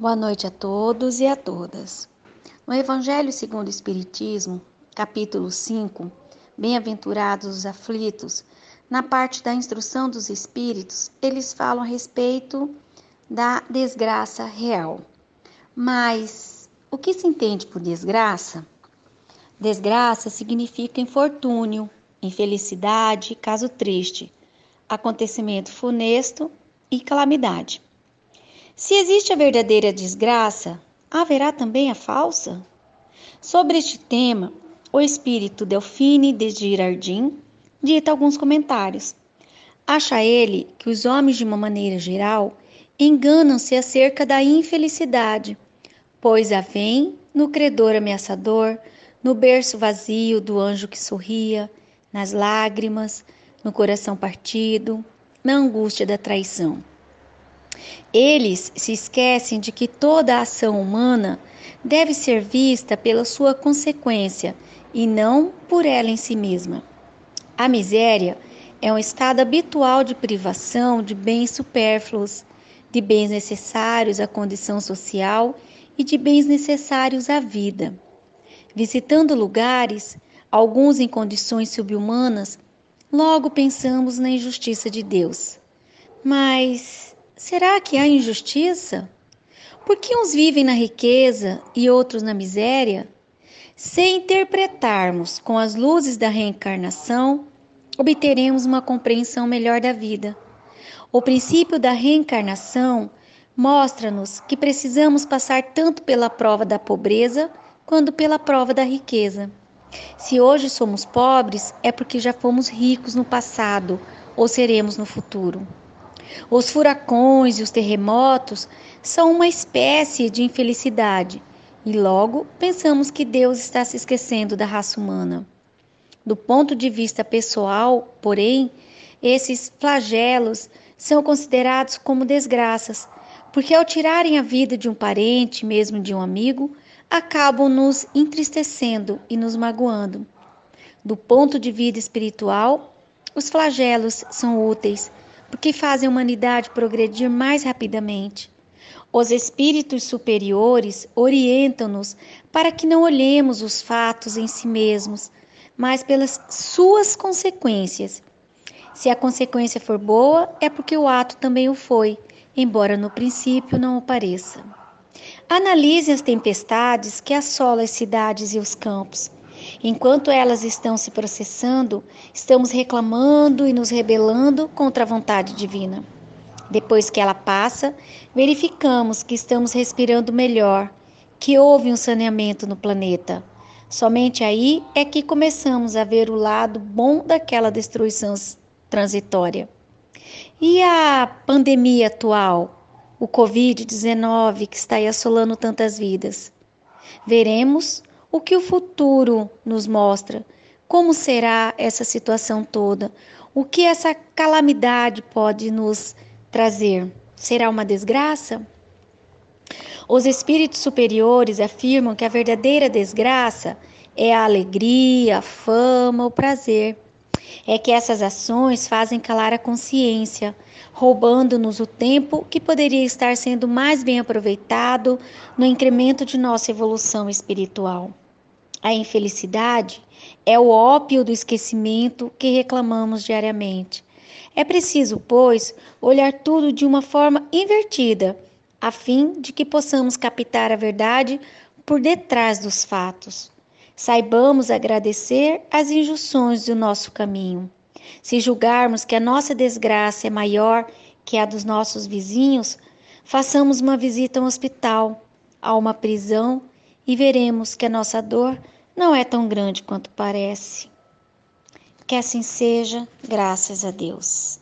Boa noite a todos e a todas. No Evangelho segundo o Espiritismo, capítulo 5, Bem-aventurados os aflitos, na parte da instrução dos espíritos, eles falam a respeito da desgraça real. Mas o que se entende por desgraça? Desgraça significa infortúnio, infelicidade, caso triste, acontecimento funesto e calamidade. Se existe a verdadeira desgraça, haverá também a falsa? Sobre este tema, o espírito Delfine de Girardin dita alguns comentários. Acha ele que os homens, de uma maneira geral, enganam-se acerca da infelicidade, pois a vem no credor ameaçador, no berço vazio do anjo que sorria, nas lágrimas, no coração partido, na angústia da traição. Eles se esquecem de que toda a ação humana deve ser vista pela sua consequência e não por ela em si mesma. A miséria é um estado habitual de privação de bens supérfluos, de bens necessários à condição social e de bens necessários à vida. Visitando lugares, alguns em condições subhumanas, logo pensamos na injustiça de Deus. Mas Será que há injustiça? Por que uns vivem na riqueza e outros na miséria? Se interpretarmos com as luzes da reencarnação, obteremos uma compreensão melhor da vida. O princípio da reencarnação mostra-nos que precisamos passar tanto pela prova da pobreza quanto pela prova da riqueza. Se hoje somos pobres, é porque já fomos ricos no passado ou seremos no futuro. Os furacões e os terremotos são uma espécie de infelicidade e logo pensamos que Deus está se esquecendo da raça humana. Do ponto de vista pessoal, porém, esses flagelos são considerados como desgraças, porque ao tirarem a vida de um parente, mesmo de um amigo, acabam nos entristecendo e nos magoando. Do ponto de vista espiritual, os flagelos são úteis, porque fazem a humanidade progredir mais rapidamente. Os espíritos superiores orientam-nos para que não olhemos os fatos em si mesmos, mas pelas suas consequências. Se a consequência for boa, é porque o ato também o foi, embora no princípio não o pareça. Analise as tempestades que assolam as cidades e os campos. Enquanto elas estão se processando, estamos reclamando e nos rebelando contra a vontade divina. Depois que ela passa, verificamos que estamos respirando melhor, que houve um saneamento no planeta. Somente aí é que começamos a ver o lado bom daquela destruição transitória. E a pandemia atual, o Covid-19 que está aí assolando tantas vidas? Veremos o que o futuro nos mostra? Como será essa situação toda? O que essa calamidade pode nos trazer? Será uma desgraça? Os espíritos superiores afirmam que a verdadeira desgraça é a alegria, a fama, o prazer. É que essas ações fazem calar a consciência, roubando-nos o tempo que poderia estar sendo mais bem aproveitado no incremento de nossa evolução espiritual. A infelicidade é o ópio do esquecimento que reclamamos diariamente. É preciso, pois, olhar tudo de uma forma invertida, a fim de que possamos captar a verdade por detrás dos fatos. Saibamos agradecer as injunções do nosso caminho. Se julgarmos que a nossa desgraça é maior que a dos nossos vizinhos, façamos uma visita a um hospital, a uma prisão e veremos que a nossa dor não é tão grande quanto parece. Que assim seja, graças a Deus.